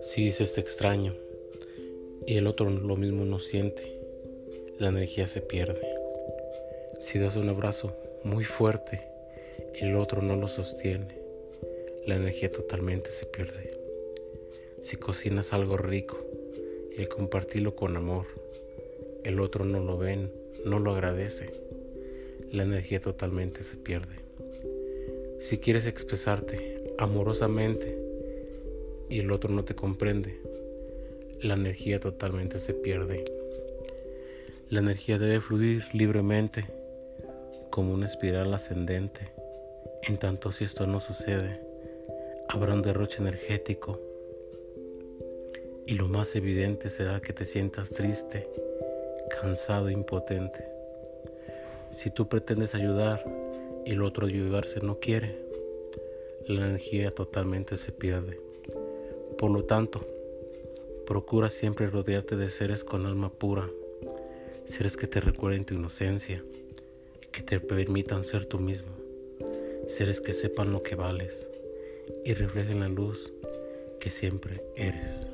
Si dices te extraño y el otro lo mismo no siente, la energía se pierde. Si das un abrazo muy fuerte y el otro no lo sostiene, la energía totalmente se pierde. Si cocinas algo rico y el compartirlo con amor, el otro no lo ven, no lo agradece, la energía totalmente se pierde. Si quieres expresarte amorosamente y el otro no te comprende, la energía totalmente se pierde. La energía debe fluir libremente como una espiral ascendente. En tanto si esto no sucede, habrá un derroche energético y lo más evidente será que te sientas triste, cansado, impotente. Si tú pretendes ayudar y el otro ayudarse no quiere, la energía totalmente se pierde. Por lo tanto, procura siempre rodearte de seres con alma pura, seres que te recuerden tu inocencia, que te permitan ser tú mismo, seres que sepan lo que vales y reflejen la luz que siempre eres.